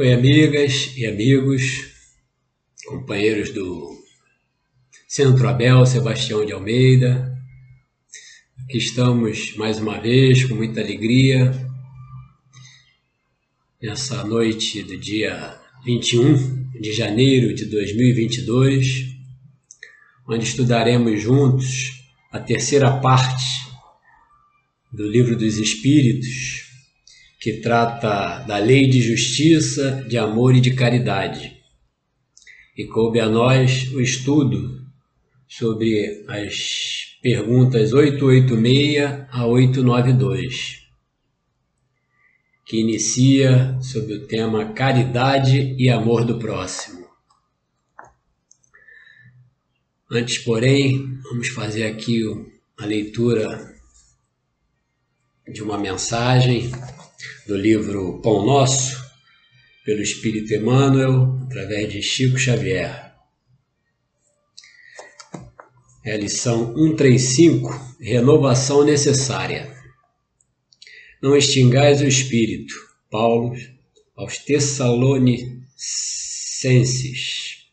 Oi, amigas e amigos, companheiros do Centro Abel Sebastião de Almeida. Aqui estamos mais uma vez com muita alegria nessa noite do dia 21 de janeiro de 2022, onde estudaremos juntos a terceira parte do Livro dos Espíritos que trata da lei de justiça, de amor e de caridade. E coube a nós o estudo sobre as perguntas 886 a 892, que inicia sobre o tema caridade e amor do próximo. Antes, porém, vamos fazer aqui a leitura de uma mensagem do livro Pão Nosso, pelo Espírito Emmanuel, através de Chico Xavier. É a lição 135, Renovação Necessária. Não extingais o Espírito. Paulo aos Tessalonicenses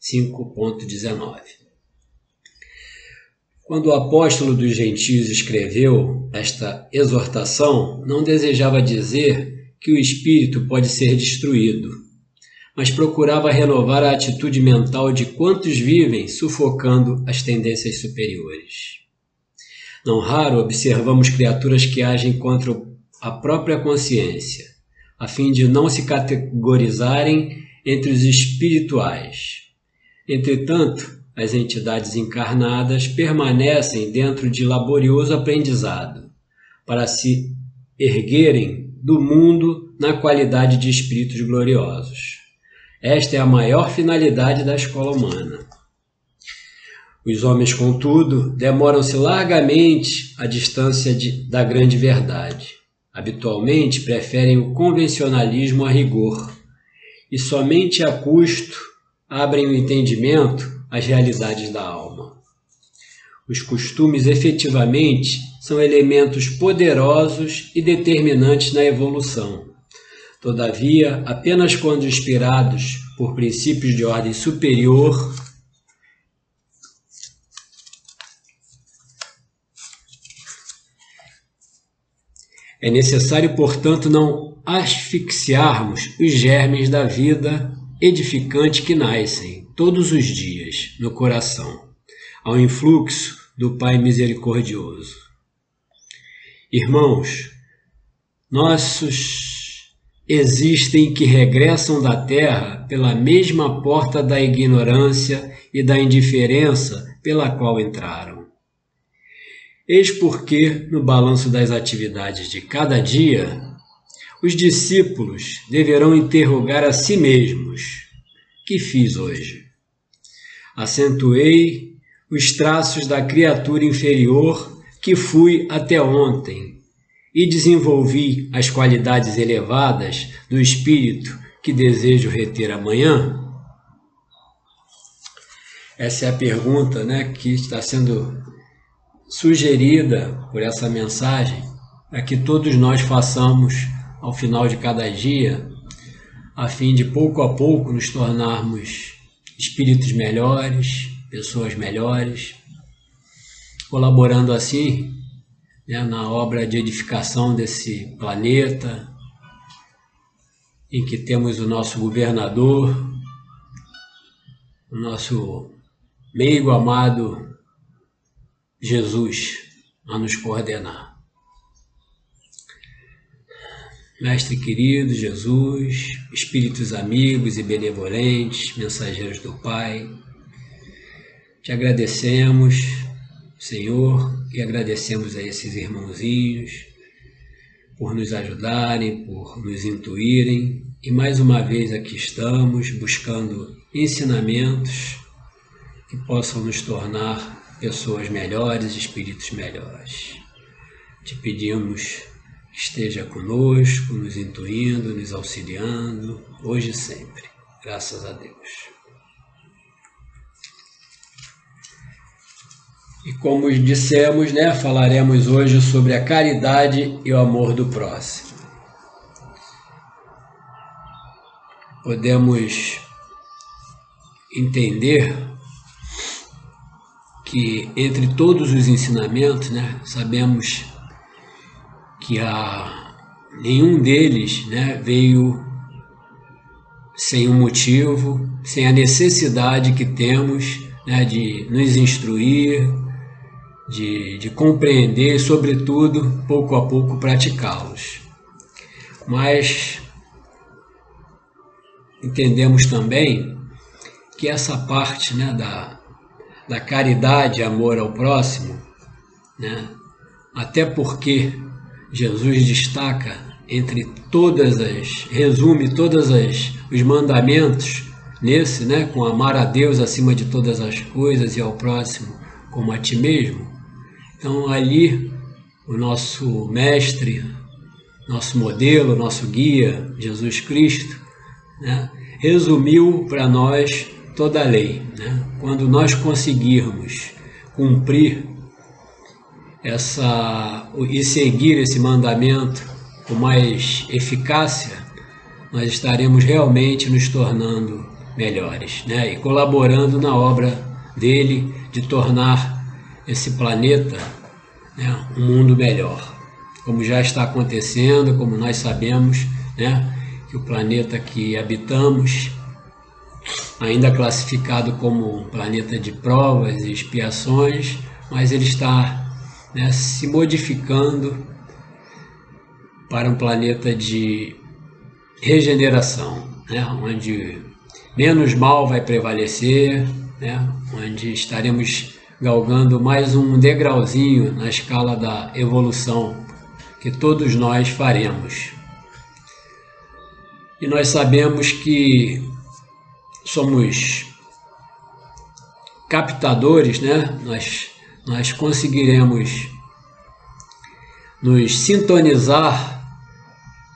5.19 quando o apóstolo dos gentios escreveu esta exortação, não desejava dizer que o espírito pode ser destruído, mas procurava renovar a atitude mental de quantos vivem sufocando as tendências superiores. Não raro observamos criaturas que agem contra a própria consciência, a fim de não se categorizarem entre os espirituais. Entretanto, as entidades encarnadas permanecem dentro de laborioso aprendizado para se erguerem do mundo na qualidade de espíritos gloriosos. Esta é a maior finalidade da escola humana. Os homens, contudo, demoram-se largamente à distância de, da grande verdade. Habitualmente preferem o convencionalismo a rigor e somente a custo abrem o entendimento as realidades da alma. Os costumes efetivamente são elementos poderosos e determinantes na evolução. Todavia, apenas quando inspirados por princípios de ordem superior, É necessário, portanto, não asfixiarmos os germes da vida edificante que nascem, todos os dias no coração, ao influxo do Pai misericordioso. Irmãos, nossos existem que regressam da terra pela mesma porta da ignorância e da indiferença pela qual entraram. Eis porque, no balanço das atividades de cada dia, os discípulos deverão interrogar a si mesmos: que fiz hoje? Acentuei os traços da criatura inferior que fui até ontem e desenvolvi as qualidades elevadas do espírito que desejo reter amanhã? Essa é a pergunta né, que está sendo sugerida por essa mensagem para que todos nós façamos ao final de cada dia, a fim de pouco a pouco nos tornarmos espíritos melhores, pessoas melhores, colaborando assim né, na obra de edificação desse planeta, em que temos o nosso governador, o nosso meigo amado Jesus a nos coordenar. Mestre querido Jesus, espíritos amigos e benevolentes, mensageiros do Pai, te agradecemos, Senhor, e agradecemos a esses irmãozinhos por nos ajudarem, por nos intuírem, e mais uma vez aqui estamos buscando ensinamentos que possam nos tornar pessoas melhores, espíritos melhores. Te pedimos esteja conosco, nos intuindo, nos auxiliando, hoje e sempre. Graças a Deus. E como dissemos, né, falaremos hoje sobre a caridade e o amor do próximo. podemos entender que entre todos os ensinamentos, né, sabemos que a, nenhum deles né, veio sem um motivo, sem a necessidade que temos né, de nos instruir, de, de compreender e, sobretudo, pouco a pouco praticá-los. Mas entendemos também que essa parte né, da, da caridade amor ao próximo, né, até porque Jesus destaca entre todas as, resume todas as os mandamentos nesse, né, com amar a Deus acima de todas as coisas e ao próximo como a ti mesmo. Então ali o nosso mestre, nosso modelo, nosso guia, Jesus Cristo, né, resumiu para nós toda a lei. Né? Quando nós conseguirmos cumprir essa e seguir esse mandamento com mais eficácia, nós estaremos realmente nos tornando melhores, né? E colaborando na obra dele de tornar esse planeta né, um mundo melhor, como já está acontecendo, como nós sabemos, né? Que o planeta que habitamos ainda classificado como um planeta de provas e expiações, mas ele está né, se modificando para um planeta de regeneração, né, onde menos mal vai prevalecer, né, onde estaremos galgando mais um degrauzinho na escala da evolução que todos nós faremos. E nós sabemos que somos captadores, né? Nós, nós conseguiremos nos sintonizar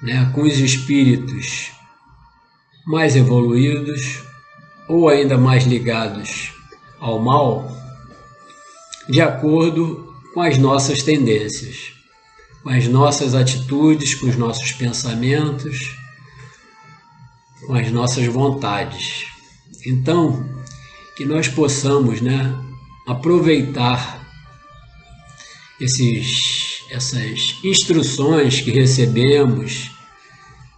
né, com os espíritos mais evoluídos ou ainda mais ligados ao mal, de acordo com as nossas tendências, com as nossas atitudes, com os nossos pensamentos, com as nossas vontades. Então, que nós possamos né, aproveitar esses, essas instruções que recebemos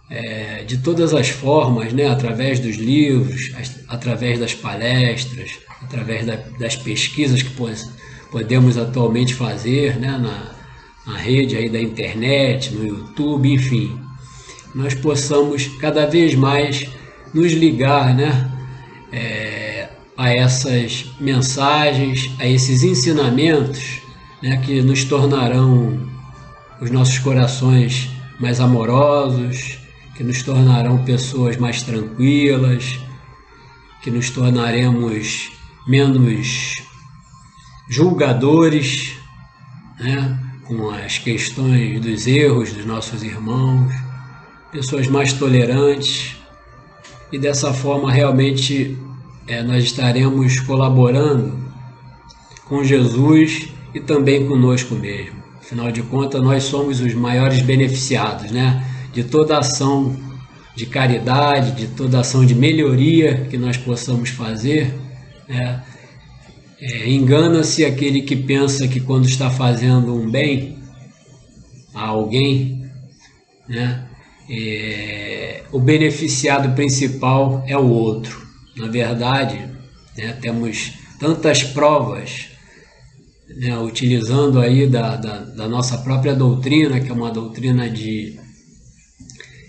é, de todas as formas, né, através dos livros, através das palestras, através da, das pesquisas que podemos atualmente fazer né, na, na rede aí da internet, no YouTube, enfim, nós possamos cada vez mais nos ligar, né, é, a essas mensagens, a esses ensinamentos né, que nos tornarão os nossos corações mais amorosos, que nos tornarão pessoas mais tranquilas, que nos tornaremos menos julgadores né, com as questões dos erros dos nossos irmãos, pessoas mais tolerantes, e dessa forma realmente é, nós estaremos colaborando com Jesus e também conosco mesmo. Afinal de contas, nós somos os maiores beneficiados né, de toda ação de caridade, de toda ação de melhoria que nós possamos fazer. Né. É, Engana-se aquele que pensa que quando está fazendo um bem a alguém, né, é, o beneficiado principal é o outro. Na verdade, né, temos tantas provas né, utilizando aí da, da, da, nossa própria doutrina, que é uma doutrina de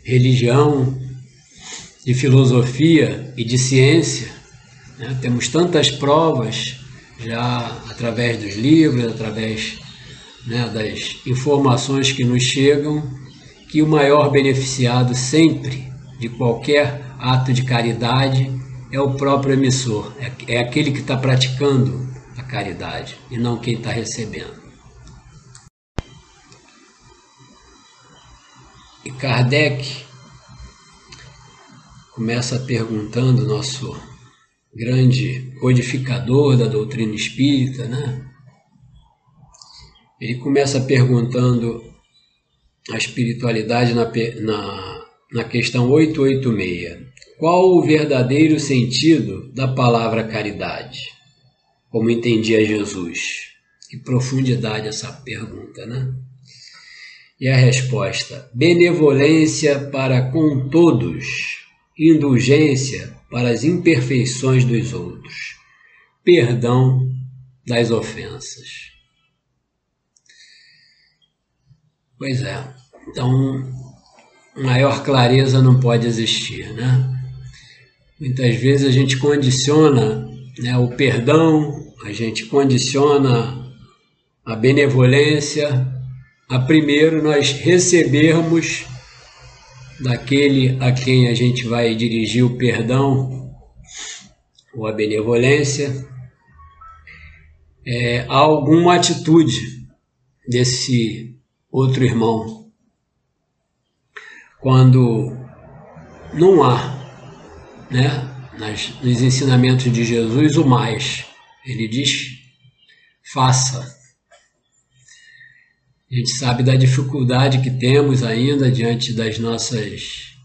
religião, de filosofia e de ciência. Né, temos tantas provas já através dos livros, através né, das informações que nos chegam que o maior beneficiado sempre de qualquer ato de caridade é o próprio emissor, é, é aquele que está praticando caridade e não quem está recebendo. E Kardec começa perguntando, nosso grande codificador da doutrina espírita, né? Ele começa perguntando a espiritualidade na, na, na questão 886. Qual o verdadeiro sentido da palavra caridade? Como entendia Jesus? Que profundidade essa pergunta, né? E a resposta: benevolência para com todos, indulgência para as imperfeições dos outros, perdão das ofensas. Pois é, então maior clareza não pode existir, né? Muitas vezes a gente condiciona né, o perdão, a gente condiciona a benevolência a primeiro nós recebermos daquele a quem a gente vai dirigir o perdão ou a benevolência é, alguma atitude desse outro irmão. Quando não há né, nas, nos ensinamentos de Jesus o mais. Ele diz: faça. A gente sabe da dificuldade que temos ainda diante das nossas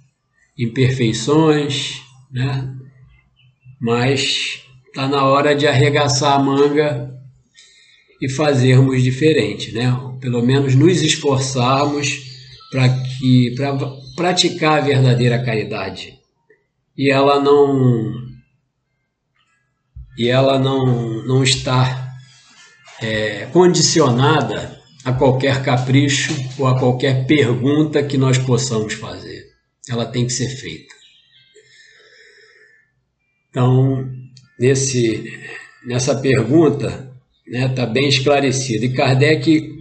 imperfeições, né? mas está na hora de arregaçar a manga e fazermos diferente, né? pelo menos nos esforçarmos para que para praticar a verdadeira caridade e ela não e ela não, não está é, condicionada a qualquer capricho ou a qualquer pergunta que nós possamos fazer. Ela tem que ser feita. Então, nesse, nessa pergunta, está né, tá bem esclarecida. E Kardec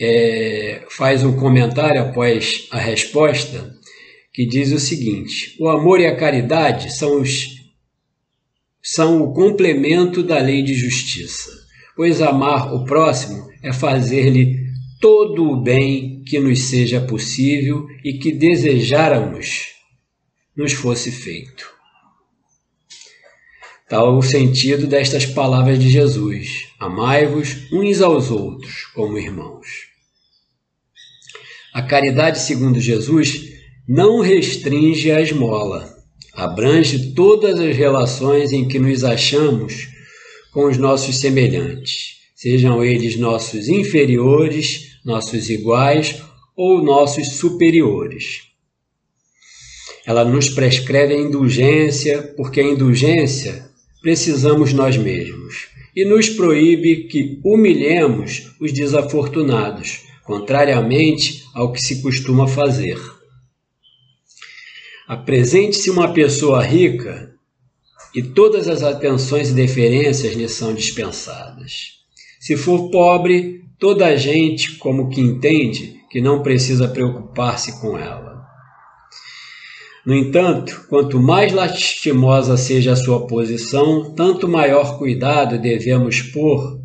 é, faz um comentário após a resposta, que diz o seguinte: o amor e a caridade são, os, são o complemento da lei de justiça, pois amar o próximo é fazer-lhe todo o bem que nos seja possível e que desejáramos nos fosse feito. Tal o sentido destas palavras de Jesus: Amai-vos uns aos outros como irmãos. A caridade, segundo Jesus, não restringe a esmola, abrange todas as relações em que nos achamos com os nossos semelhantes, sejam eles nossos inferiores, nossos iguais ou nossos superiores. Ela nos prescreve a indulgência, porque a indulgência precisamos nós mesmos, e nos proíbe que humilhemos os desafortunados, contrariamente ao que se costuma fazer. Apresente-se uma pessoa rica e todas as atenções e deferências lhe são dispensadas. Se for pobre, toda a gente como que entende que não precisa preocupar-se com ela. No entanto, quanto mais lastimosa seja a sua posição, tanto maior cuidado devemos pôr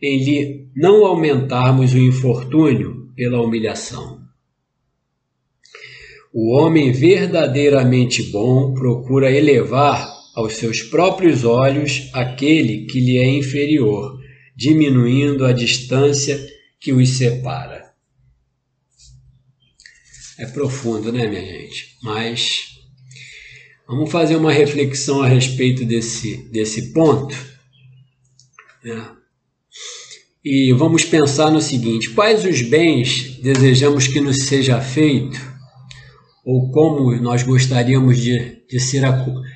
em lhe não aumentarmos o infortúnio pela humilhação. O homem verdadeiramente bom procura elevar aos seus próprios olhos aquele que lhe é inferior, diminuindo a distância que os separa. É profundo, né, minha gente? Mas vamos fazer uma reflexão a respeito desse, desse ponto. Né? E vamos pensar no seguinte: quais os bens desejamos que nos seja feito ou como nós gostaríamos de, de ser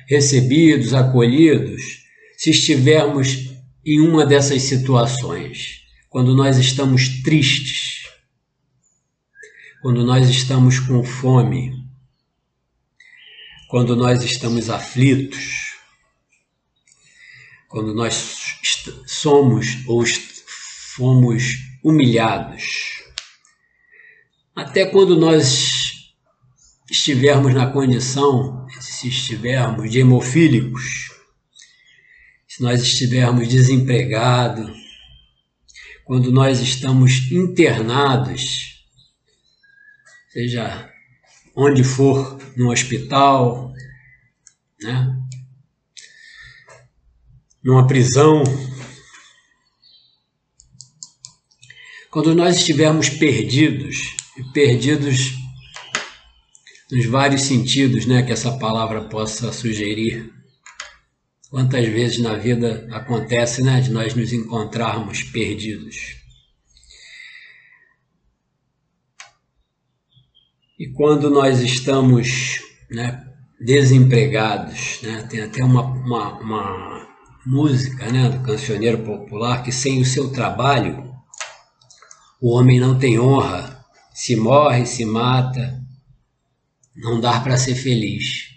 recebidos, acolhidos, se estivermos em uma dessas situações, quando nós estamos tristes, quando nós estamos com fome, quando nós estamos aflitos, quando nós somos ou fomos humilhados, até quando nós estivermos na condição, se estivermos de hemofílicos, se nós estivermos desempregados, quando nós estamos internados, seja onde for, no hospital, né? numa prisão, quando nós estivermos perdidos, perdidos nos vários sentidos né, que essa palavra possa sugerir. Quantas vezes na vida acontece né, de nós nos encontrarmos perdidos? E quando nós estamos né, desempregados, né, tem até uma, uma, uma música né, do cancioneiro popular que sem o seu trabalho o homem não tem honra, se morre, se mata, não dá para ser feliz.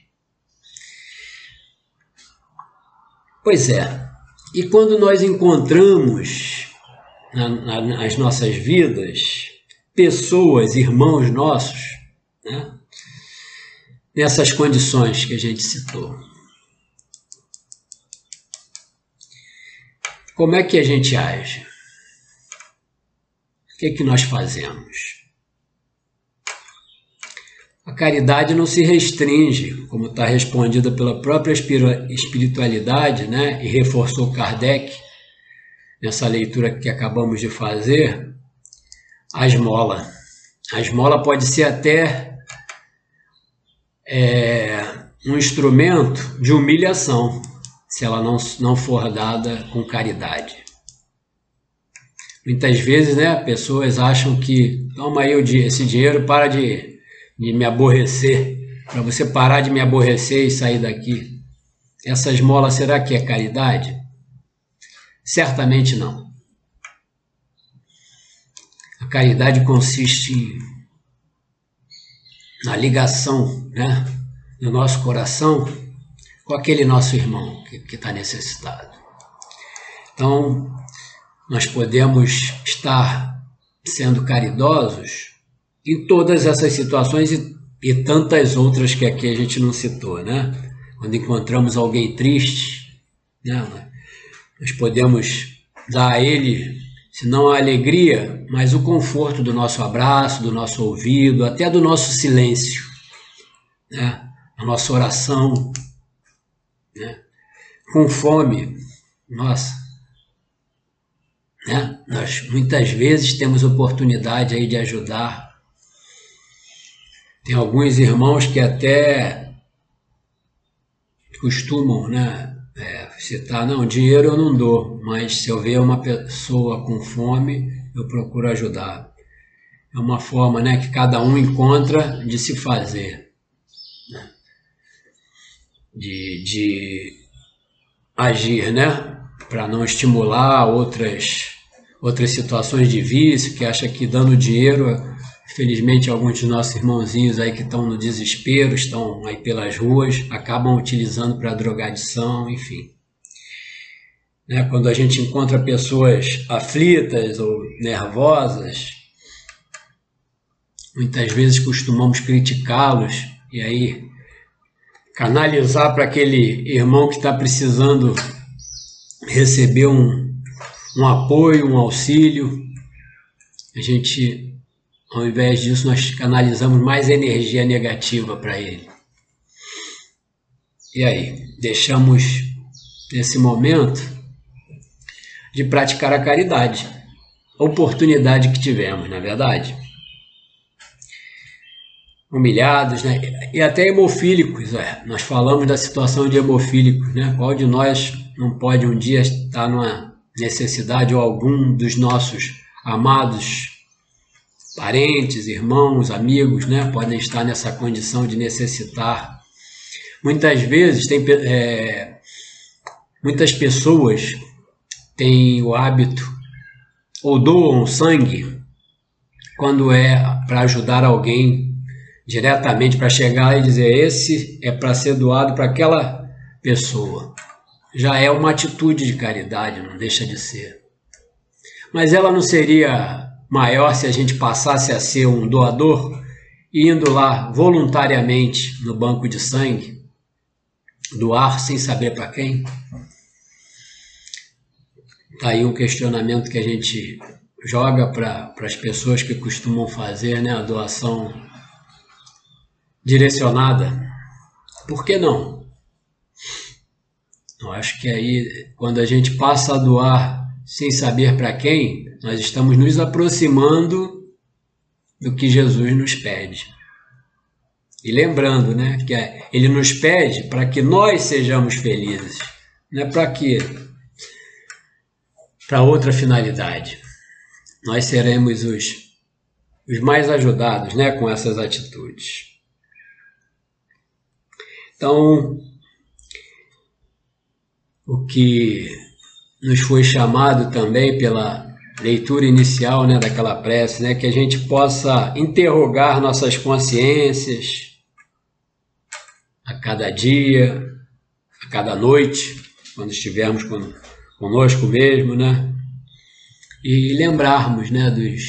Pois é, e quando nós encontramos na, na, nas nossas vidas pessoas, irmãos nossos, né, nessas condições que a gente citou, como é que a gente age? O que, é que nós fazemos? A caridade não se restringe, como está respondida pela própria espiritualidade, né? e reforçou Kardec nessa leitura que acabamos de fazer, a esmola. A esmola pode ser até é, um instrumento de humilhação, se ela não, não for dada com caridade. Muitas vezes, né, pessoas acham que toma aí esse dinheiro, para de de me aborrecer, para você parar de me aborrecer e sair daqui. Essa esmola será que é caridade? Certamente não. A caridade consiste na ligação né, do nosso coração com aquele nosso irmão que está necessitado. Então, nós podemos estar sendo caridosos em todas essas situações e, e tantas outras que aqui a gente não citou, né? Quando encontramos alguém triste, né? nós podemos dar a ele, se não a alegria, mas o conforto do nosso abraço, do nosso ouvido, até do nosso silêncio, né? a nossa oração, né? com fome, nossa, né? Nós muitas vezes temos oportunidade aí de ajudar tem alguns irmãos que até costumam né, é, citar, não, dinheiro eu não dou, mas se eu ver uma pessoa com fome, eu procuro ajudar. É uma forma né, que cada um encontra de se fazer, né? de, de agir, né? Para não estimular outras, outras situações de vício, que acha que dando dinheiro Felizmente, alguns dos nossos irmãozinhos aí que estão no desespero, estão aí pelas ruas, acabam utilizando para drogadição, enfim. Né? Quando a gente encontra pessoas aflitas ou nervosas, muitas vezes costumamos criticá-los e aí canalizar para aquele irmão que está precisando receber um, um apoio, um auxílio. A gente ao invés disso, nós canalizamos mais energia negativa para ele. E aí, deixamos nesse momento de praticar a caridade, a oportunidade que tivemos, na é verdade. Humilhados, né? E até hemofílicos, é. nós falamos da situação de hemofílicos, né? Qual de nós não pode um dia estar numa necessidade ou algum dos nossos amados parentes, irmãos, amigos, né, podem estar nessa condição de necessitar. Muitas vezes tem é, muitas pessoas têm o hábito ou doam sangue quando é para ajudar alguém diretamente para chegar e dizer esse é para ser doado para aquela pessoa. Já é uma atitude de caridade, não deixa de ser. Mas ela não seria maior se a gente passasse a ser um doador, indo lá voluntariamente no banco de sangue, doar sem saber para quem? Está aí um questionamento que a gente joga para as pessoas que costumam fazer né, a doação direcionada. Por que não? Eu acho que aí, quando a gente passa a doar sem saber para quem, nós estamos nos aproximando do que Jesus nos pede. E lembrando, né, que é, ele nos pede para que nós sejamos felizes, não é para que para outra finalidade. Nós seremos os, os mais ajudados, né, com essas atitudes. Então, o que nos foi chamado também pela leitura inicial né, daquela prece, né, que a gente possa interrogar nossas consciências, a cada dia, a cada noite, quando estivermos conosco mesmo, né? E lembrarmos, né, dos,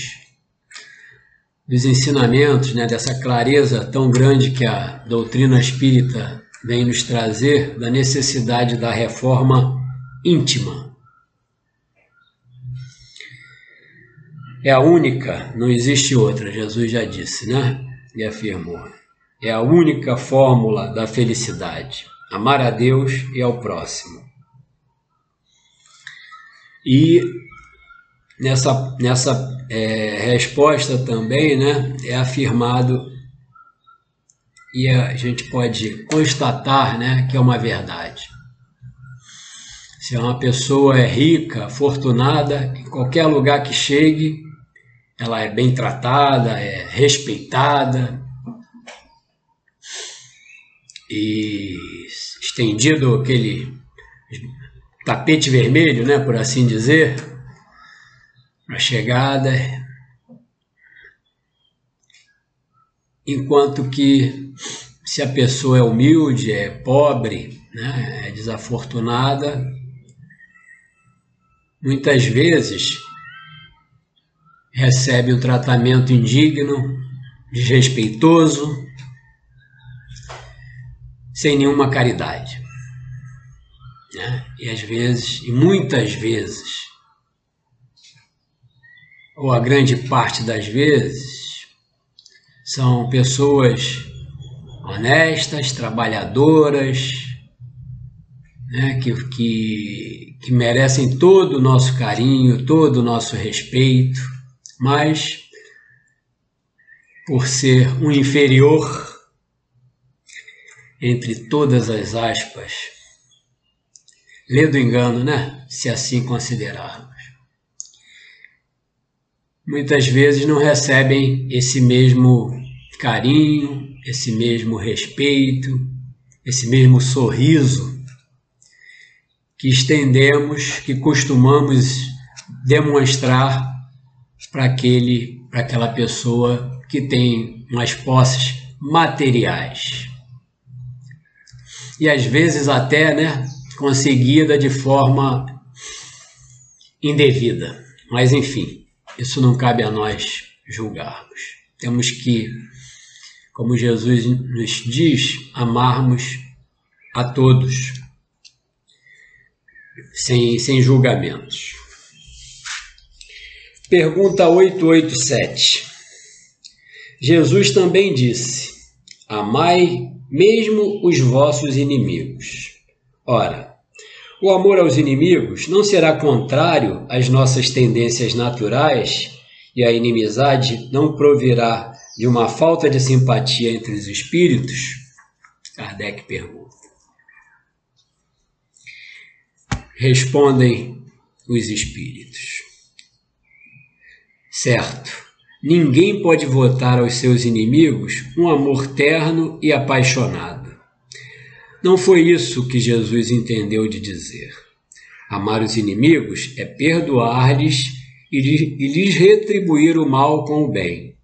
dos ensinamentos, né, dessa clareza tão grande que a doutrina espírita vem nos trazer da necessidade da reforma íntima. É a única, não existe outra, Jesus já disse, né? E afirmou é a única fórmula da felicidade: amar a Deus e ao próximo. E nessa, nessa é, resposta também né, é afirmado, e a gente pode constatar né, que é uma verdade. Se uma pessoa é rica, afortunada, em qualquer lugar que chegue, ela é bem tratada, é respeitada, e estendido aquele tapete vermelho, né, por assim dizer, a chegada. Enquanto que se a pessoa é humilde, é pobre, né, é desafortunada, muitas vezes recebe um tratamento indigno, desrespeitoso, sem nenhuma caridade. Né? E às vezes, e muitas vezes, ou a grande parte das vezes, são pessoas honestas, trabalhadoras, né? que, que, que merecem todo o nosso carinho, todo o nosso respeito, mas por ser um inferior entre todas as aspas. Lê do engano, né? Se assim considerarmos. Muitas vezes não recebem esse mesmo carinho, esse mesmo respeito, esse mesmo sorriso que estendemos, que costumamos demonstrar para aquele, para aquela pessoa que tem umas posses materiais e às vezes até né, conseguida de forma indevida. Mas enfim, isso não cabe a nós julgarmos. Temos que, como Jesus nos diz, amarmos a todos, sem, sem julgamentos. Pergunta 887. Jesus também disse: Amai mesmo os vossos inimigos. Ora, o amor aos inimigos não será contrário às nossas tendências naturais e a inimizade não provirá de uma falta de simpatia entre os espíritos? Kardec pergunta. Respondem os espíritos. Certo, Ninguém pode votar aos seus inimigos um amor terno e apaixonado. Não foi isso que Jesus entendeu de dizer. Amar os inimigos é perdoar-lhes e lhes retribuir o mal com o bem.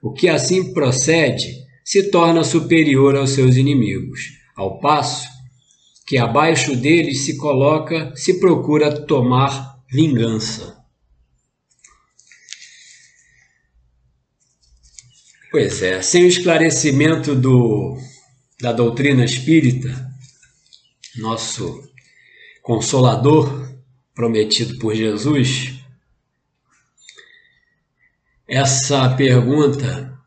O que assim procede se torna superior aos seus inimigos, ao passo que abaixo deles se coloca, se procura tomar vingança. Pois é, sem o esclarecimento do, da doutrina espírita, nosso consolador prometido por Jesus, essa pergunta,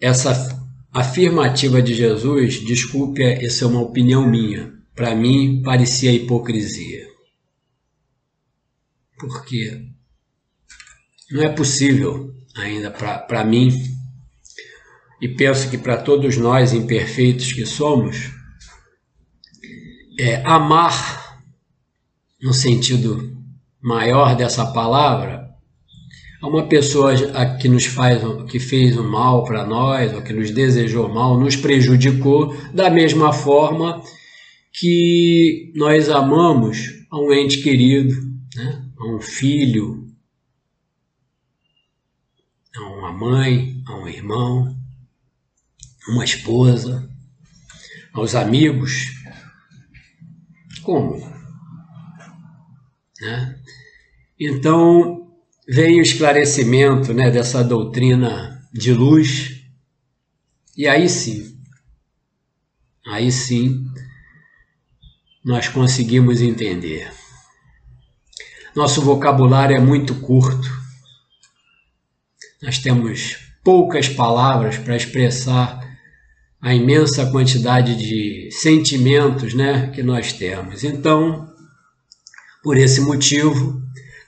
essa afirmativa de Jesus, desculpe, essa é uma opinião minha, para mim parecia hipocrisia. Porque não é possível ainda para mim e penso que para todos nós imperfeitos que somos, é, amar, no sentido maior dessa palavra, a uma pessoa que nos faz, que fez o mal para nós, ou que nos desejou mal, nos prejudicou, da mesma forma que nós amamos a um ente querido, né? a um filho, a uma mãe, a um irmão, uma esposa, aos amigos. Como? Né? Então, vem o esclarecimento né, dessa doutrina de luz, e aí sim, aí sim, nós conseguimos entender. Nosso vocabulário é muito curto. Nós temos poucas palavras para expressar a imensa quantidade de sentimentos né, que nós temos. Então, por esse motivo,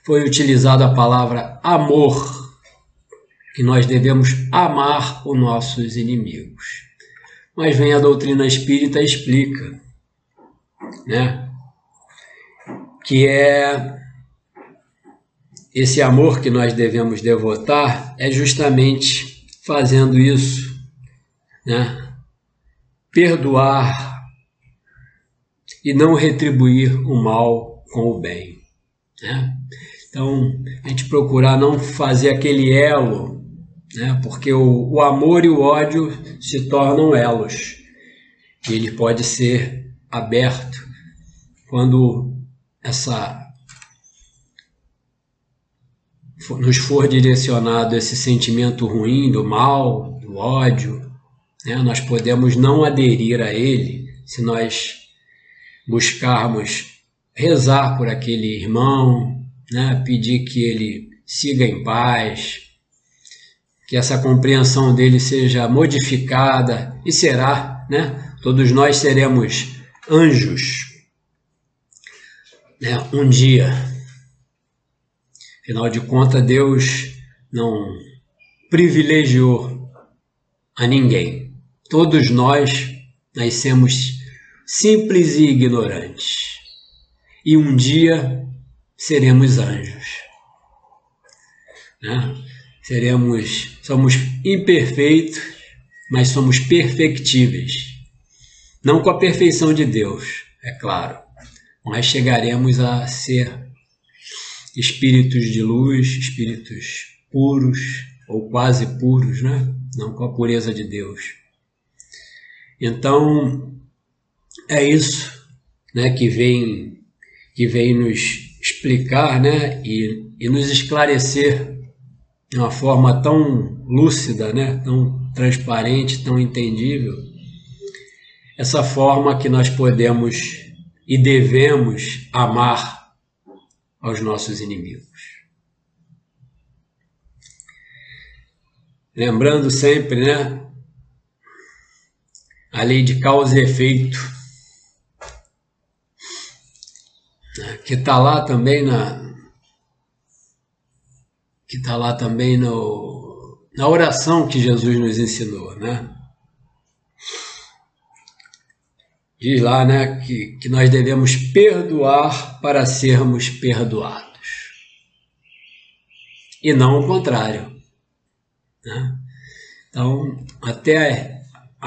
foi utilizada a palavra amor, que nós devemos amar os nossos inimigos. Mas vem a doutrina espírita e explica né? Que é esse amor que nós devemos devotar é justamente fazendo isso, né? Perdoar e não retribuir o mal com o bem, né? Então, a gente procurar não fazer aquele elo, né? Porque o, o amor e o ódio se tornam elos. E ele pode ser aberto quando essa nos for direcionado esse sentimento ruim do mal, do ódio, né, nós podemos não aderir a ele se nós buscarmos rezar por aquele irmão, né, pedir que ele siga em paz, que essa compreensão dele seja modificada e será, né? Todos nós seremos anjos né, um dia. Afinal de contas, Deus não privilegiou a ninguém. Todos nós nascemos simples e ignorantes. E um dia seremos anjos. Né? Seremos, somos imperfeitos, mas somos perfectíveis. Não com a perfeição de Deus, é claro, nós chegaremos a ser espíritos de luz, espíritos puros ou quase puros, né? Não com a pureza de Deus. Então é isso, né, que vem que vem nos explicar, né, e, e nos esclarecer de uma forma tão lúcida, né, tão transparente, tão entendível, essa forma que nós podemos e devemos amar aos nossos inimigos. Lembrando sempre, né? A lei de causa e efeito, né, que está lá também na. que está lá também no, na oração que Jesus nos ensinou, né? diz lá né, que, que nós devemos perdoar para sermos perdoados. E não o contrário. Né? Então, até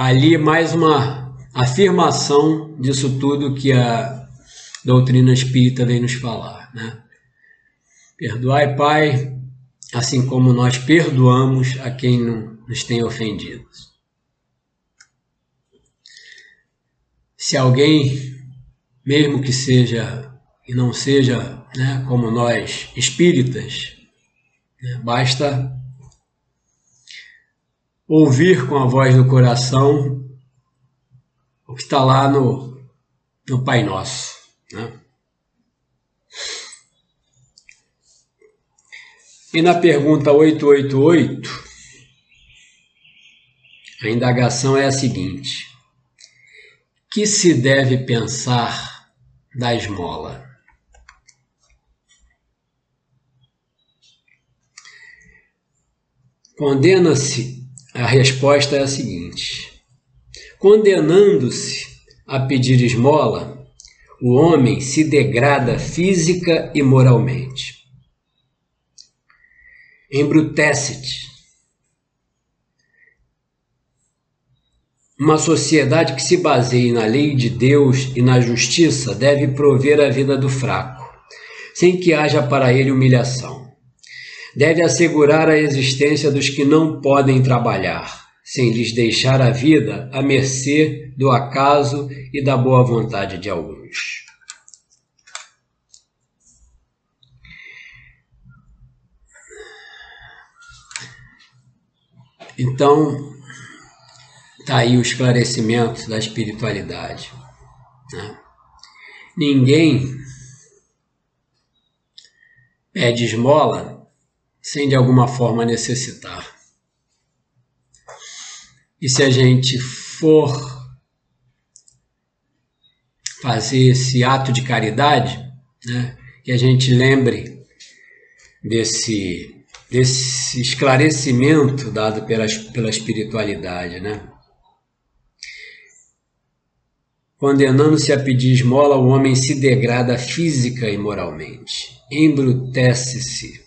ali mais uma afirmação disso tudo que a doutrina espírita vem nos falar. Né? Perdoai, Pai, assim como nós perdoamos a quem nos tem ofendido. se alguém, mesmo que seja e não seja né, como nós espíritas, né, basta ouvir com a voz do coração o que está lá no, no Pai Nosso. Né? E na pergunta 888, a indagação é a seguinte que se deve pensar da esmola? Condena-se a resposta é a seguinte: condenando-se a pedir esmola, o homem se degrada física e moralmente. Embrutece-te. Uma sociedade que se baseie na lei de Deus e na justiça deve prover a vida do fraco, sem que haja para ele humilhação. Deve assegurar a existência dos que não podem trabalhar, sem lhes deixar a vida à mercê do acaso e da boa vontade de alguns. Então, está aí o esclarecimento da espiritualidade. Né? Ninguém pede esmola sem de alguma forma necessitar. E se a gente for fazer esse ato de caridade, né, que a gente lembre desse, desse esclarecimento dado pela, pela espiritualidade, né? Condenando-se a pedir esmola, o homem se degrada física e moralmente, embrutece-se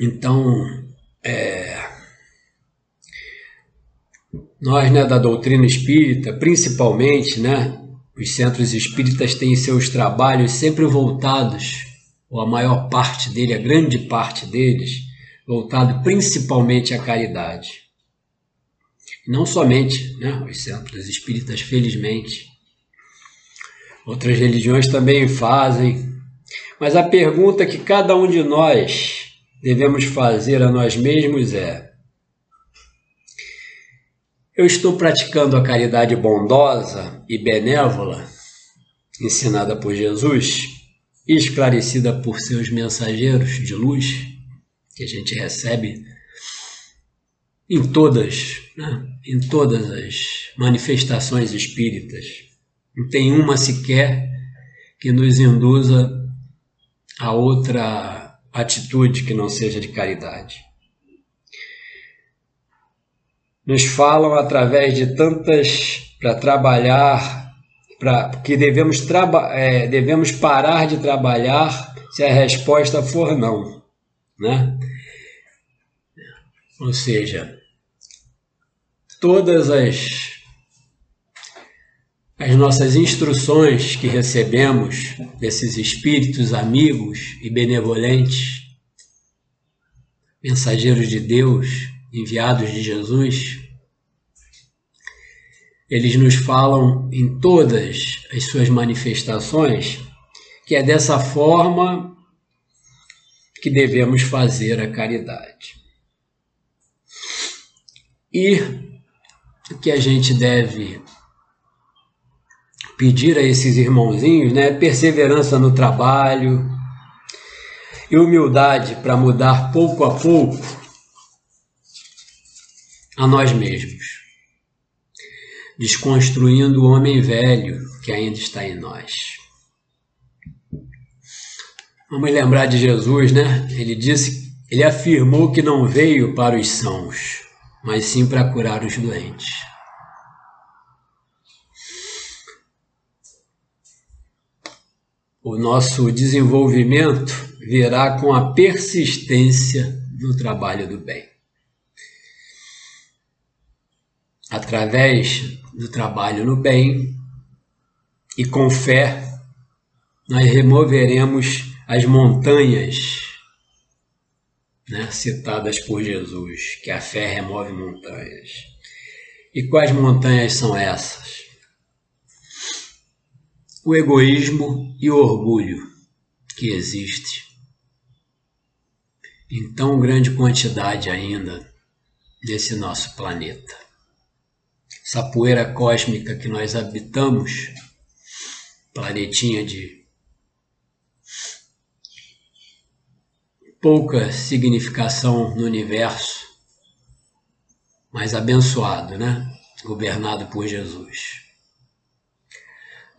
Então, é, nós, né, da doutrina espírita, principalmente, né, os centros espíritas têm seus trabalhos sempre voltados, ou a maior parte dele, a grande parte deles, voltado principalmente à caridade. Não somente né, os centros espíritas, felizmente. Outras religiões também fazem. Mas a pergunta que cada um de nós devemos fazer a nós mesmos é: eu estou praticando a caridade bondosa e benévola ensinada por Jesus esclarecida por seus mensageiros de luz que a gente recebe em todas, né? em todas as manifestações espíritas. Não tem uma sequer que nos induza a outra atitude que não seja de caridade. Nos falam através de tantas para trabalhar, para que devemos, traba, é, devemos parar de trabalhar se a resposta for não, né? Ou seja, todas as as nossas instruções que recebemos desses espíritos amigos e benevolentes, mensageiros de Deus, enviados de Jesus, eles nos falam em todas as suas manifestações que é dessa forma que devemos fazer a caridade. E que a gente deve pedir a esses irmãozinhos, né, perseverança no trabalho e humildade para mudar pouco a pouco a nós mesmos, desconstruindo o homem velho que ainda está em nós. Vamos lembrar de Jesus, né? Ele disse, ele afirmou que não veio para os sãos, mas sim para curar os doentes. O nosso desenvolvimento virá com a persistência no trabalho do bem. Através do trabalho no bem e com fé, nós removeremos as montanhas né, citadas por Jesus, que a fé remove montanhas. E quais montanhas são essas? O egoísmo e o orgulho que existe em tão grande quantidade ainda nesse nosso planeta. Essa poeira cósmica que nós habitamos, planetinha de pouca significação no universo, mas abençoado, né? Governado por Jesus.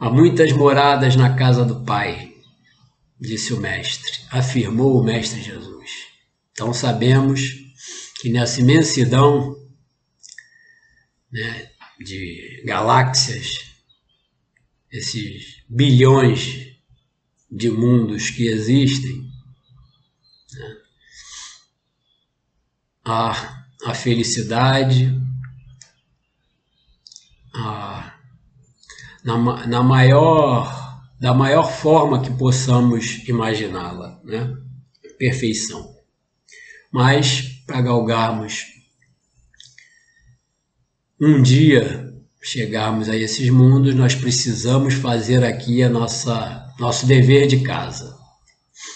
Há muitas moradas na casa do Pai, disse o Mestre, afirmou o Mestre Jesus. Então sabemos que nessa imensidão né, de galáxias, esses bilhões de mundos que existem, né, a, a felicidade, a, na, na maior, da maior forma que possamos imaginá-la, né? Perfeição. Mas para galgarmos um dia chegarmos a esses mundos, nós precisamos fazer aqui a nossa nosso dever de casa.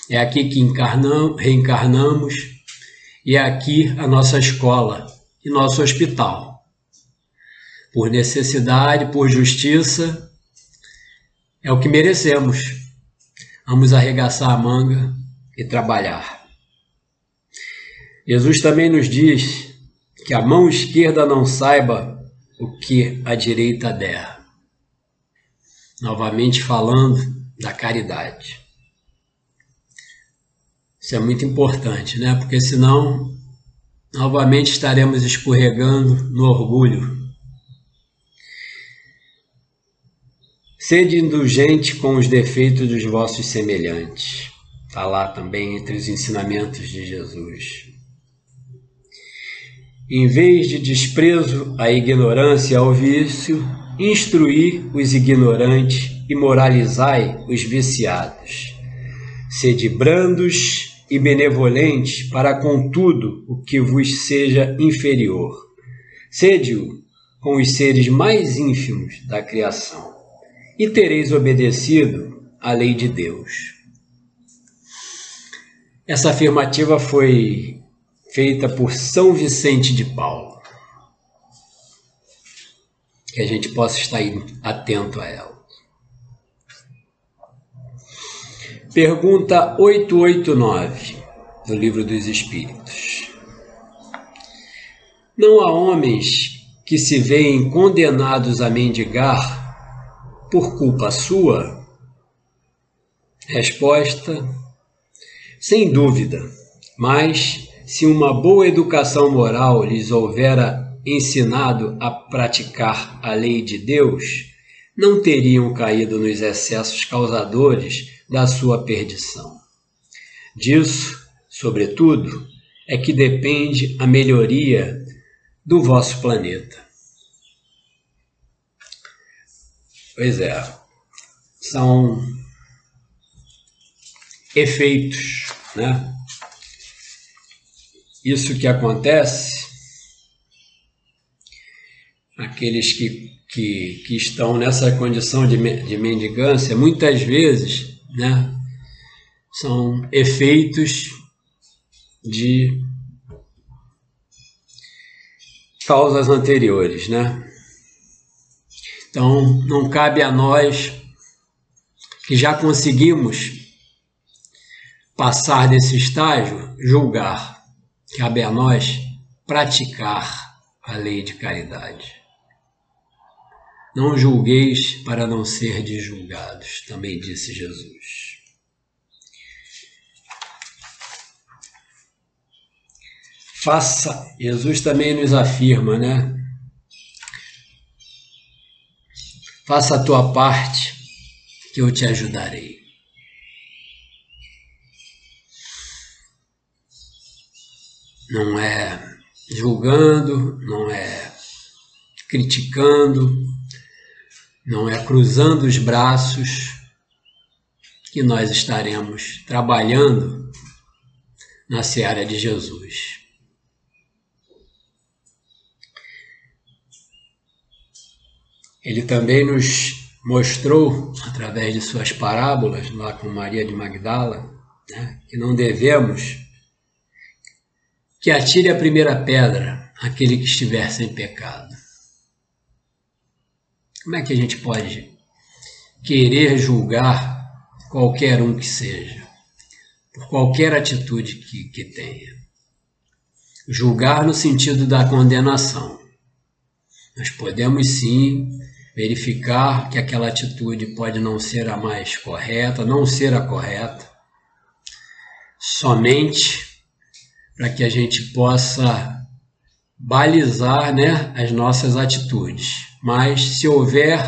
É aqui que encarnamos, reencarnamos e é aqui a nossa escola e nosso hospital. Por necessidade, por justiça, é o que merecemos. Vamos arregaçar a manga e trabalhar. Jesus também nos diz que a mão esquerda não saiba o que a direita der. Novamente falando da caridade. Isso é muito importante, né? Porque senão novamente estaremos escorregando no orgulho. Sede indulgente com os defeitos dos vossos semelhantes. Está lá também entre os ensinamentos de Jesus. Em vez de desprezo à ignorância e ao vício, instruí os ignorantes e moralizai os viciados. Sede brandos e benevolente para com tudo o que vos seja inferior. Sede-o com os seres mais ínfimos da criação, e tereis obedecido à lei de Deus. Essa afirmativa foi feita por São Vicente de Paulo. Que a gente possa estar atento a ela. Pergunta 889 do Livro dos Espíritos. Não há homens que se veem condenados a mendigar por culpa sua? Resposta: Sem dúvida, mas se uma boa educação moral lhes houvera ensinado a praticar a lei de Deus, não teriam caído nos excessos causadores da sua perdição. Disso, sobretudo, é que depende a melhoria do vosso planeta. Pois é, são efeitos, né? Isso que acontece, aqueles que, que, que estão nessa condição de, de mendigância, muitas vezes né? São efeitos de causas anteriores, né? Então, não cabe a nós que já conseguimos passar desse estágio julgar. Cabe a nós praticar a lei de caridade. Não julgueis para não ser julgados, também disse Jesus. Faça, Jesus também nos afirma, né? Faça a tua parte, que eu te ajudarei. Não é julgando, não é criticando, não é cruzando os braços que nós estaremos trabalhando na seara de Jesus. Ele também nos mostrou, através de suas parábolas, lá com Maria de Magdala, né, que não devemos que atire a primeira pedra aquele que estiver sem pecado. Como é que a gente pode querer julgar qualquer um que seja, por qualquer atitude que, que tenha? Julgar no sentido da condenação. Nós podemos sim verificar que aquela atitude pode não ser a mais correta, não ser a correta, somente para que a gente possa balizar né, as nossas atitudes. Mas se houver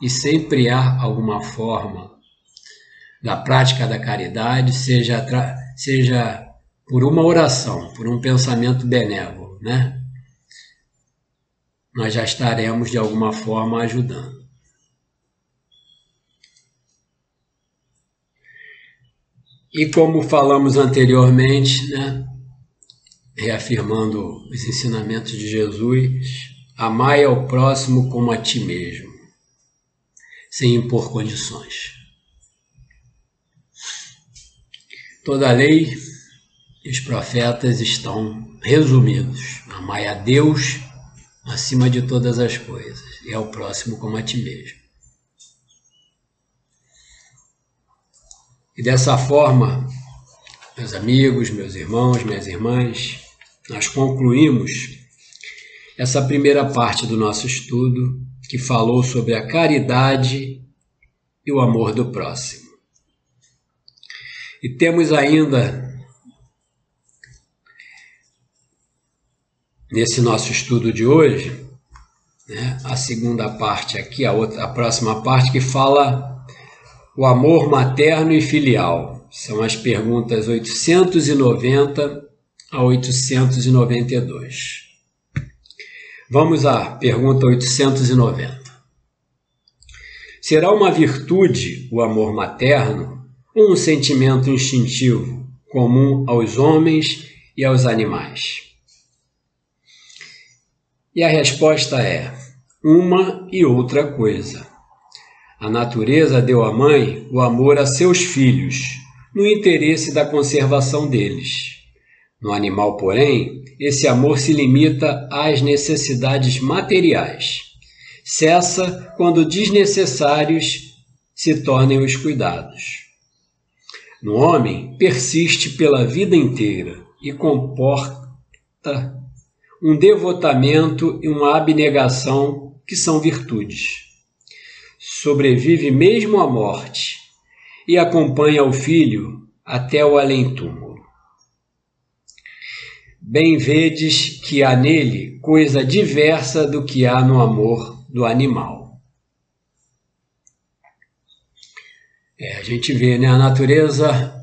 e sempre há alguma forma da prática da caridade, seja, seja por uma oração, por um pensamento benévolo, né? Nós já estaremos de alguma forma ajudando. E como falamos anteriormente, né, reafirmando os ensinamentos de Jesus, amai ao próximo como a ti mesmo, sem impor condições. Toda a lei e os profetas estão resumidos. Amai a Deus acima de todas as coisas e ao próximo como a ti mesmo. E dessa forma, meus amigos, meus irmãos, minhas irmãs, nós concluímos essa primeira parte do nosso estudo que falou sobre a caridade e o amor do próximo. E temos ainda nesse nosso estudo de hoje né, a segunda parte aqui, a outra, a próxima parte que fala o amor materno e filial. São as perguntas 890 a 892. Vamos à pergunta 890. Será uma virtude o amor materno ou um sentimento instintivo comum aos homens e aos animais? E a resposta é uma e outra coisa. A natureza deu à mãe o amor a seus filhos, no interesse da conservação deles. No animal, porém, esse amor se limita às necessidades materiais. Cessa quando desnecessários se tornem os cuidados. No homem, persiste pela vida inteira e comporta um devotamento e uma abnegação que são virtudes sobrevive mesmo à morte e acompanha o filho até o além-túmulo. Bem vedes que há nele coisa diversa do que há no amor do animal. É, a gente vê, né? A natureza,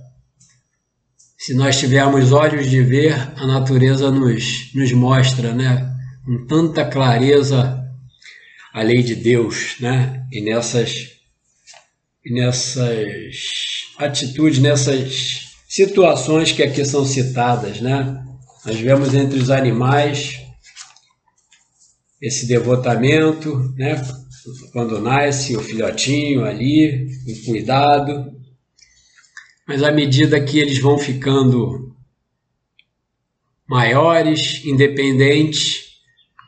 se nós tivermos olhos de ver, a natureza nos, nos mostra, né? Com tanta clareza a lei de Deus, né? E nessas, nessas atitudes, nessas situações que aqui são citadas, né? Nós vemos entre os animais esse devotamento, né? Quando nasce o filhotinho ali, o cuidado. Mas à medida que eles vão ficando maiores, independentes,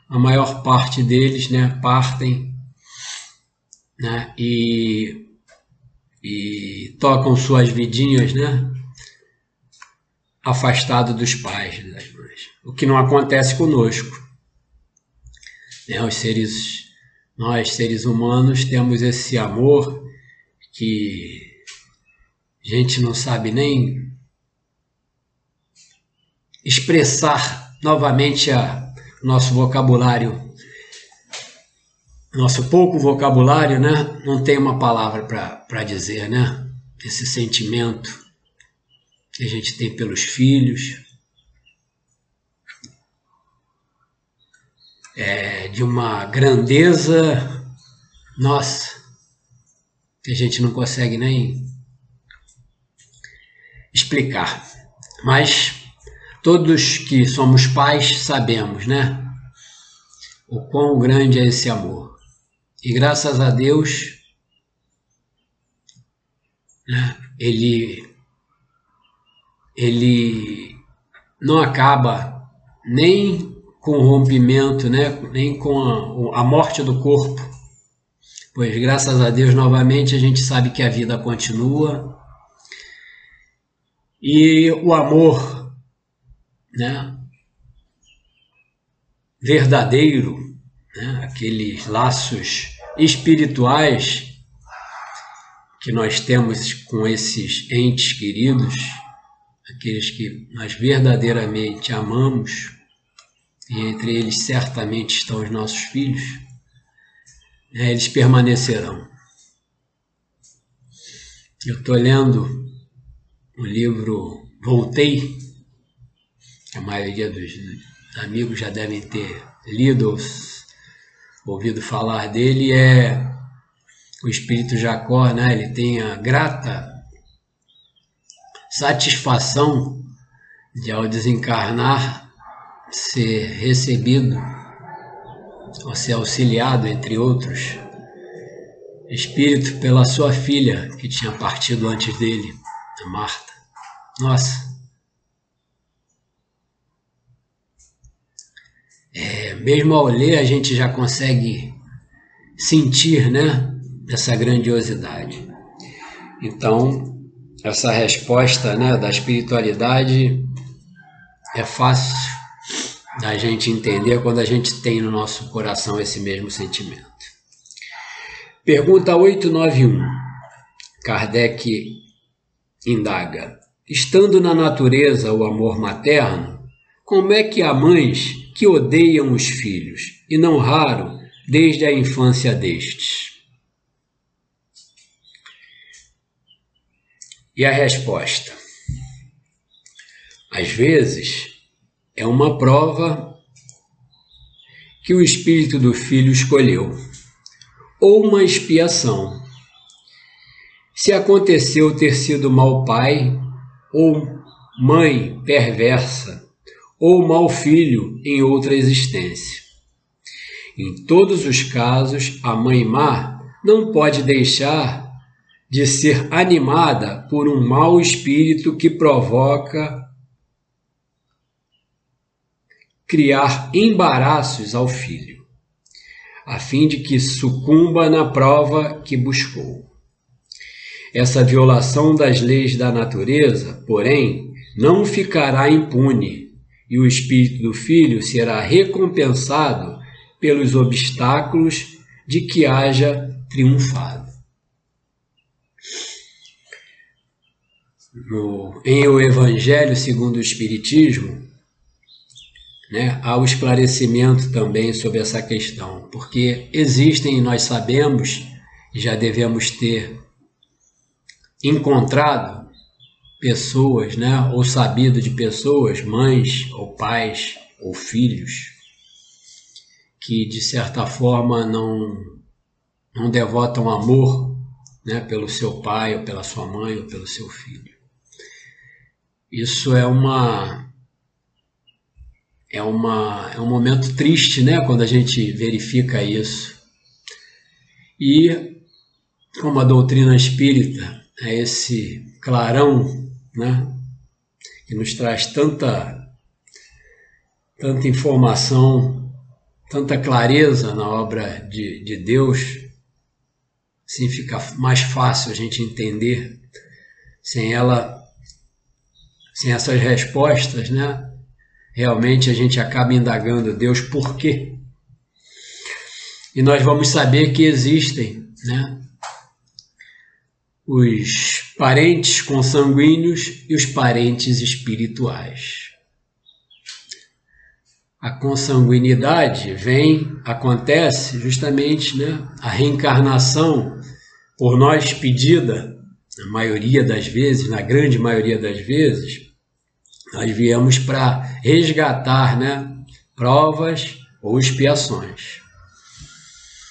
a maior parte deles né, partem né, e, e tocam suas vidinhas né, afastado dos pais, das mães. O que não acontece conosco. Né, os seres, nós, seres humanos, temos esse amor que a gente não sabe nem expressar novamente a, nosso vocabulário, nosso pouco vocabulário, né? Não tem uma palavra para dizer, né? Esse sentimento que a gente tem pelos filhos, é de uma grandeza, nossa, que a gente não consegue nem explicar. Mas Todos que somos pais sabemos, né? O quão grande é esse amor. E graças a Deus, né, ele, ele não acaba nem com o rompimento, né, nem com a, a morte do corpo, pois graças a Deus novamente a gente sabe que a vida continua e o amor né, verdadeiro, né, aqueles laços espirituais que nós temos com esses entes queridos, aqueles que nós verdadeiramente amamos, e entre eles certamente estão os nossos filhos, né, eles permanecerão. Eu estou lendo o livro Voltei, a maioria dos amigos já devem ter lido ou ouvido falar dele, é o espírito Jacó, né? ele tem a grata satisfação de, ao desencarnar, ser recebido, ou ser auxiliado, entre outros, espírito pela sua filha, que tinha partido antes dele, a Marta. Nossa! É, mesmo ao ler, a gente já consegue sentir, né, essa grandiosidade. Então, essa resposta né, da espiritualidade é fácil da gente entender quando a gente tem no nosso coração esse mesmo sentimento. Pergunta 891. Kardec indaga: Estando na natureza o amor materno, como é que há mães que odeiam os filhos, e não raro desde a infância destes? E a resposta? Às vezes, é uma prova que o espírito do filho escolheu, ou uma expiação. Se aconteceu ter sido mau pai, ou mãe perversa, ou mau filho em outra existência. Em todos os casos, a mãe má não pode deixar de ser animada por um mau espírito que provoca criar embaraços ao filho, a fim de que sucumba na prova que buscou. Essa violação das leis da natureza, porém, não ficará impune e o espírito do filho será recompensado pelos obstáculos de que haja triunfado. no, em O Evangelho segundo o Espiritismo, né, há o esclarecimento também sobre essa questão, porque existem, nós sabemos, já devemos ter encontrado pessoas, né, ou sabido de pessoas, mães ou pais ou filhos, que de certa forma não, não devotam amor né, pelo seu pai ou pela sua mãe ou pelo seu filho. Isso é uma é uma é um momento triste, né, quando a gente verifica isso. E como a doutrina espírita é esse clarão, né, que nos traz tanta tanta informação, tanta clareza na obra de, de Deus, assim fica mais fácil a gente entender. Sem ela sem essas respostas, né? Realmente a gente acaba indagando Deus por quê? E nós vamos saber que existem, né? Os parentes consanguíneos e os parentes espirituais. A consanguinidade vem, acontece justamente, né? A reencarnação por nós pedida, na maioria das vezes, na grande maioria das vezes, nós viemos para resgatar né, provas ou expiações.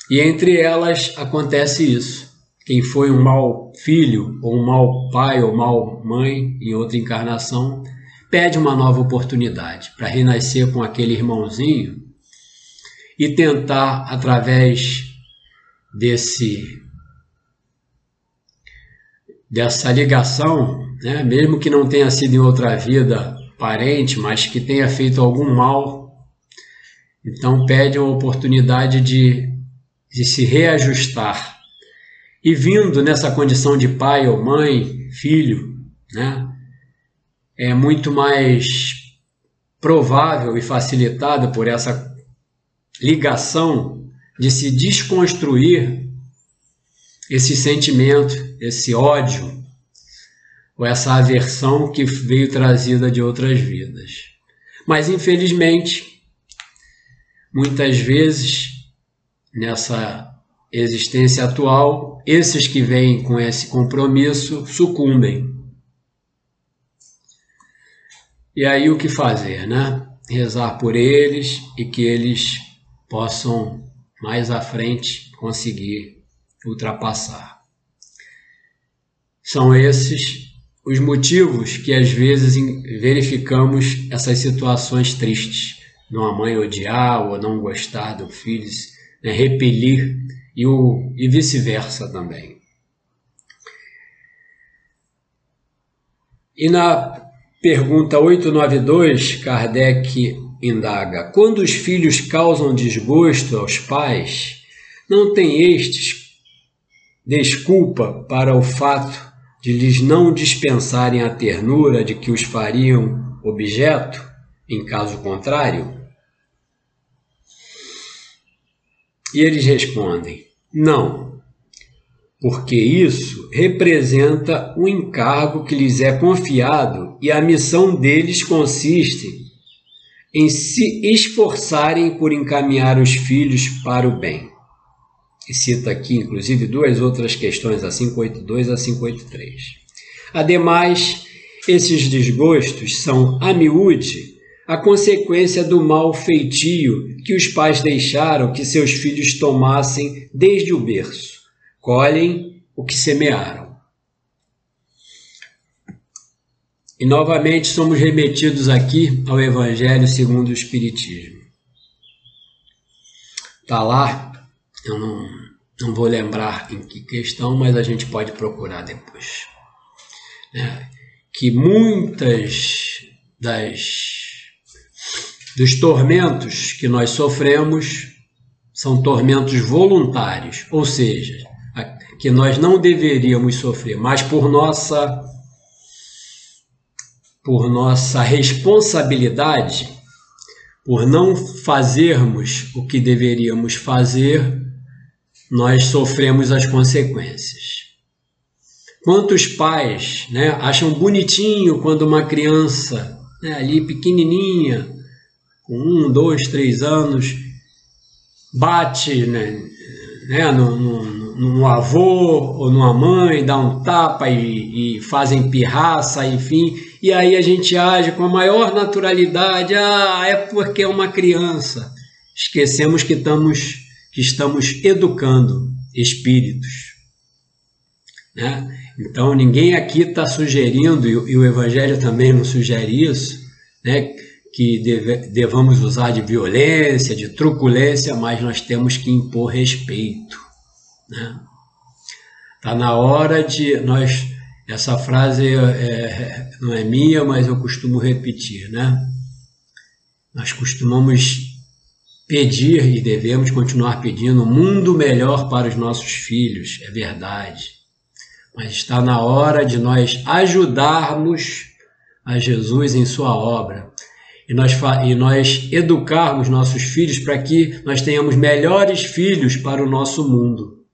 E entre elas acontece isso. Quem foi um mau filho, ou um mau pai, ou mau mãe em outra encarnação, pede uma nova oportunidade para renascer com aquele irmãozinho e tentar, através desse dessa ligação, né, mesmo que não tenha sido em outra vida parente, mas que tenha feito algum mal, então pede uma oportunidade de, de se reajustar. E vindo nessa condição de pai ou mãe, filho, né, é muito mais provável e facilitado por essa ligação de se desconstruir esse sentimento, esse ódio, ou essa aversão que veio trazida de outras vidas. Mas infelizmente, muitas vezes nessa existência atual, esses que vêm com esse compromisso sucumbem. E aí o que fazer, né? Rezar por eles e que eles possam mais à frente conseguir ultrapassar. São esses os motivos que às vezes verificamos essas situações tristes. Uma mãe odiar ou não gostar do filho, né, repelir e, o, e vice-versa também. E na pergunta 892, Kardec indaga: quando os filhos causam desgosto aos pais, não tem estes desculpa para o fato de lhes não dispensarem a ternura de que os fariam objeto, em caso contrário? E eles respondem: não, porque isso representa o encargo que lhes é confiado e a missão deles consiste em se esforçarem por encaminhar os filhos para o bem e cita aqui, inclusive, duas outras questões, a 582 e a 583. Ademais, esses desgostos são, a miúde, a consequência do mau feitio que os pais deixaram que seus filhos tomassem desde o berço. Colhem o que semearam. E novamente somos remetidos aqui ao Evangelho segundo o Espiritismo. Está lá eu não, não vou lembrar em que questão, mas a gente pode procurar depois. É, que muitas das dos tormentos que nós sofremos são tormentos voluntários, ou seja, que nós não deveríamos sofrer, mas por nossa por nossa responsabilidade, por não fazermos o que deveríamos fazer, nós sofremos as consequências. Quantos pais né, acham bonitinho quando uma criança né, ali pequenininha, com um, dois, três anos, bate né, né, no, no, no, avô ou numa mãe, dá um tapa e, e fazem pirraça, enfim, e aí a gente age com a maior naturalidade, ah, é porque é uma criança. Esquecemos que estamos que estamos educando espíritos. Né? Então, ninguém aqui está sugerindo, e o Evangelho também não sugere isso, né? Que deve, devamos usar de violência, de truculência, mas nós temos que impor respeito. Né? Tá na hora de nós. Essa frase é, é, não é minha, mas eu costumo repetir, né? Nós costumamos pedir e devemos continuar pedindo um mundo melhor para os nossos filhos, é verdade. Mas está na hora de nós ajudarmos a Jesus em sua obra e nós, e nós educarmos nossos filhos para que nós tenhamos melhores filhos para o nosso mundo.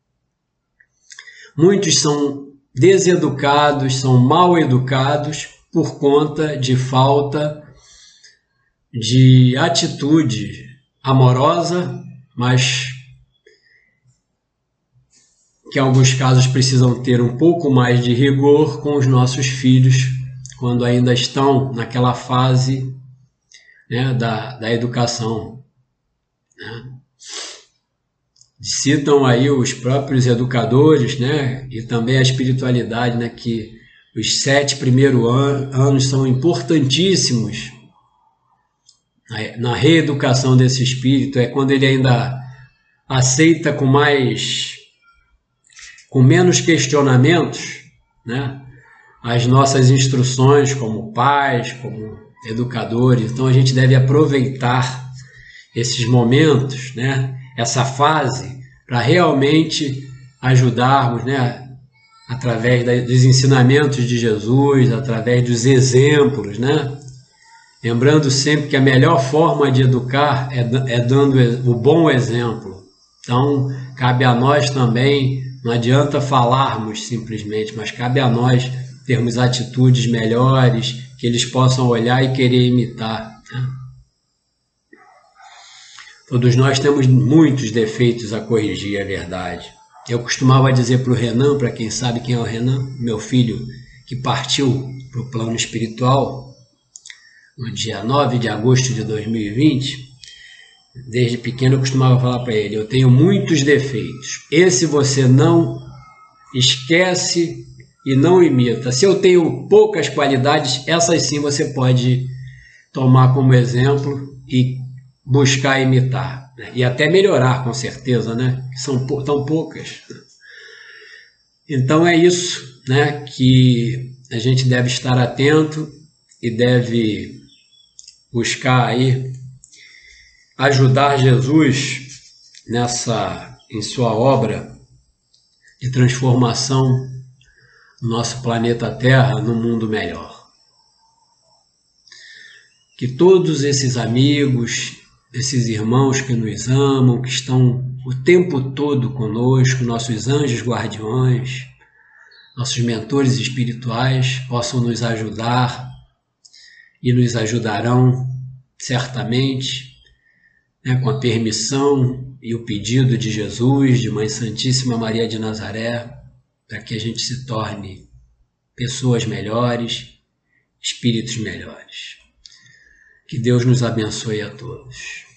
Muitos são deseducados, são mal educados por conta de falta de atitude amorosa, mas que em alguns casos precisam ter um pouco mais de rigor com os nossos filhos quando ainda estão naquela fase né, da, da educação. Né? Citam aí os próprios educadores né, e também a espiritualidade, né, que os sete primeiros an anos são importantíssimos na reeducação desse espírito é quando ele ainda aceita com mais com menos questionamentos, né? As nossas instruções como pais, como educadores. Então a gente deve aproveitar esses momentos, né? Essa fase para realmente ajudarmos, né? Através dos ensinamentos de Jesus, através dos exemplos, né? Lembrando sempre que a melhor forma de educar é, é dando o bom exemplo. Então, cabe a nós também, não adianta falarmos simplesmente, mas cabe a nós termos atitudes melhores, que eles possam olhar e querer imitar. Né? Todos nós temos muitos defeitos a corrigir, é verdade. Eu costumava dizer para o Renan, para quem sabe quem é o Renan, meu filho que partiu para o plano espiritual no dia 9 de agosto de 2020, desde pequeno eu costumava falar para ele: eu tenho muitos defeitos. Esse você não esquece e não imita. Se eu tenho poucas qualidades, essas sim você pode tomar como exemplo e buscar imitar. Né? E até melhorar, com certeza, né? São tão poucas. Então é isso né, que a gente deve estar atento e deve buscar aí ajudar Jesus nessa em sua obra de transformação nosso planeta Terra num mundo melhor. Que todos esses amigos, esses irmãos que nos amam, que estão o tempo todo conosco, nossos anjos guardiões, nossos mentores espirituais possam nos ajudar e nos ajudarão certamente né, com a permissão e o pedido de Jesus, de Mãe Santíssima Maria de Nazaré, para que a gente se torne pessoas melhores, espíritos melhores. Que Deus nos abençoe a todos.